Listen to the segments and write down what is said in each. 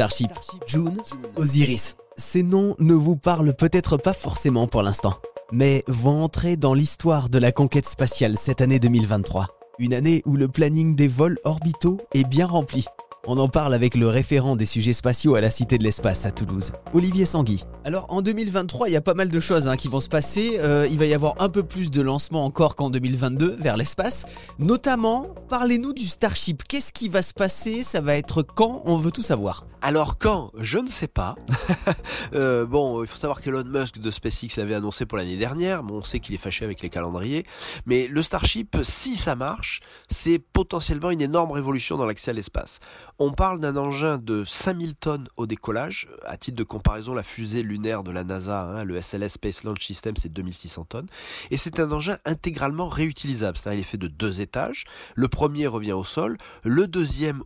Starship, June, Osiris. Ces noms ne vous parlent peut-être pas forcément pour l'instant, mais vont entrer dans l'histoire de la conquête spatiale cette année 2023. Une année où le planning des vols orbitaux est bien rempli. On en parle avec le référent des sujets spatiaux à la Cité de l'Espace à Toulouse, Olivier Sanguy. Alors en 2023, il y a pas mal de choses hein, qui vont se passer. Euh, il va y avoir un peu plus de lancements encore qu'en 2022 vers l'espace. Notamment, parlez-nous du Starship. Qu'est-ce qui va se passer? Ça va être quand? On veut tout savoir. Alors quand Je ne sais pas. euh, bon, il faut savoir qu'Elon Musk de SpaceX l'avait annoncé pour l'année dernière. Bon, on sait qu'il est fâché avec les calendriers. Mais le Starship, si ça marche, c'est potentiellement une énorme révolution dans l'accès à l'espace. On parle d'un engin de 5000 tonnes au décollage. À titre de comparaison, la fusée lunaire de la NASA, hein, le SLS Space Launch System, c'est 2600 tonnes. Et c'est un engin intégralement réutilisable. C'est-à-dire, il est fait de deux étages. Le premier revient au sol, le deuxième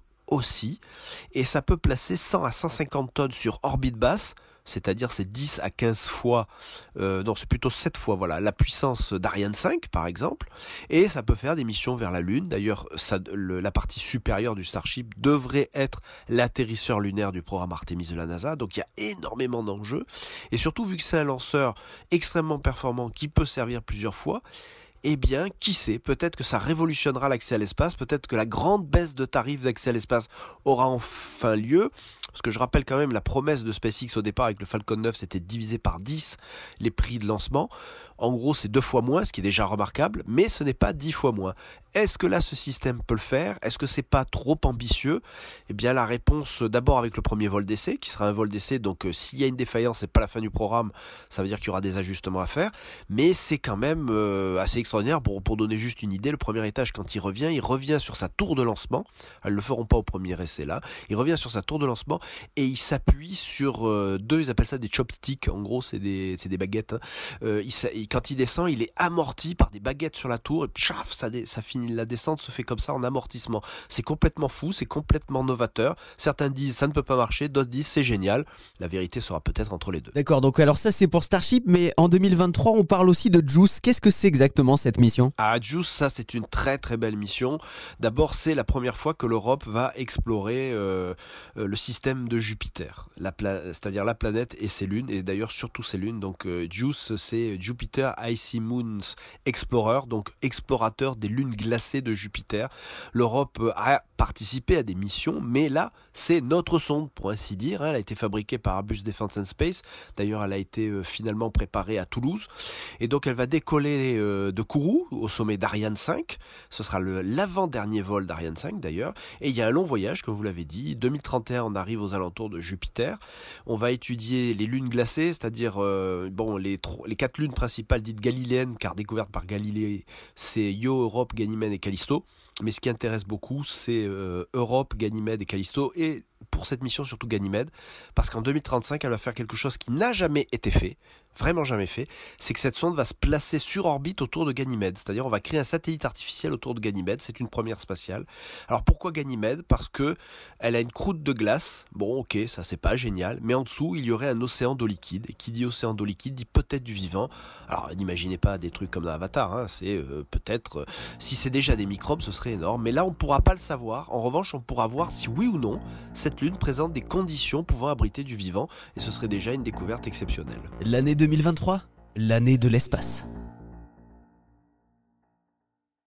Et ça peut placer 100 à 150 tonnes sur orbite basse c'est-à-dire c'est 10 à 15 fois, euh, non c'est plutôt 7 fois, voilà, la puissance d'Ariane 5 par exemple, et ça peut faire des missions vers la Lune. D'ailleurs, la partie supérieure du Starship devrait être l'atterrisseur lunaire du programme Artemis de la NASA, donc il y a énormément d'enjeux, et surtout vu que c'est un lanceur extrêmement performant qui peut servir plusieurs fois, eh bien, qui sait, peut-être que ça révolutionnera l'accès à l'espace, peut-être que la grande baisse de tarifs d'accès à l'espace aura enfin lieu, parce que je rappelle quand même la promesse de SpaceX au départ avec le Falcon 9, c'était de diviser par 10 les prix de lancement. En gros, c'est deux fois moins, ce qui est déjà remarquable, mais ce n'est pas dix fois moins. Est-ce que là, ce système peut le faire? Est-ce que c'est pas trop ambitieux? Eh bien, la réponse, d'abord avec le premier vol d'essai, qui sera un vol d'essai, donc euh, s'il y a une défaillance, c'est pas la fin du programme, ça veut dire qu'il y aura des ajustements à faire, mais c'est quand même euh, assez extraordinaire. Pour, pour donner juste une idée, le premier étage, quand il revient, il revient sur sa tour de lancement. Elles le feront pas au premier essai là. Il revient sur sa tour de lancement et il s'appuie sur euh, deux, ils appellent ça des chopsticks. En gros, c'est des, des baguettes. Hein. Quand il descend, il est amorti par des baguettes sur la tour et chaf, ça, ça finit. La descente se fait comme ça en amortissement. C'est complètement fou, c'est complètement novateur. Certains disent ça ne peut pas marcher, d'autres disent c'est génial. La vérité sera peut-être entre les deux. D'accord, donc alors ça c'est pour Starship, mais en 2023 on parle aussi de Juice. Qu'est-ce que c'est exactement cette mission? Ah Juice, ça c'est une très très belle mission. D'abord c'est la première fois que l'Europe va explorer euh, euh, le système de Jupiter, c'est-à-dire la planète et ses lunes, et d'ailleurs surtout ses lunes. Donc euh, Juice c'est Jupiter Icy Moons Explorer, donc explorateur des lunes glacées de Jupiter. L'Europe a participé à des missions, mais là, c'est notre sonde, pour ainsi dire. Hein. Elle a été fabriquée par Airbus Defence and Space. D'ailleurs, elle a été euh, finalement préparée à Toulouse. Et donc, elle va décoller euh, de Kourou, au sommet d'Ariane 5. Ce sera l'avant-dernier vol d'Ariane 5, d'ailleurs. Et il y a un long voyage, comme vous l'avez dit. 2031, on arrive aux alentours de Jupiter. On va étudier les lunes glacées, c'est-à-dire euh, bon, les, quatre lunes principales dite galiléenne, car découverte par Galilée, c'est Io, Europe, Ganymède et Callisto. Mais ce qui intéresse beaucoup, c'est euh, Europe, Ganymède et Callisto. Et pour cette mission, surtout Ganymède, parce qu'en 2035, elle va faire quelque chose qui n'a jamais été fait vraiment jamais fait, c'est que cette sonde va se placer sur orbite autour de Ganymède. C'est-à-dire on va créer un satellite artificiel autour de Ganymède. C'est une première spatiale. Alors pourquoi Ganymède? Parce que elle a une croûte de glace. Bon, ok, ça c'est pas génial, mais en dessous il y aurait un océan d'eau liquide. Et qui dit océan d'eau liquide dit peut-être du vivant. Alors n'imaginez pas des trucs comme dans Avatar. Hein. C'est euh, peut-être euh, si c'est déjà des microbes, ce serait énorme. Mais là on pourra pas le savoir. En revanche, on pourra voir si oui ou non cette lune présente des conditions pouvant abriter du vivant. Et ce serait déjà une découverte exceptionnelle. L'année 2023, l'année de l'espace.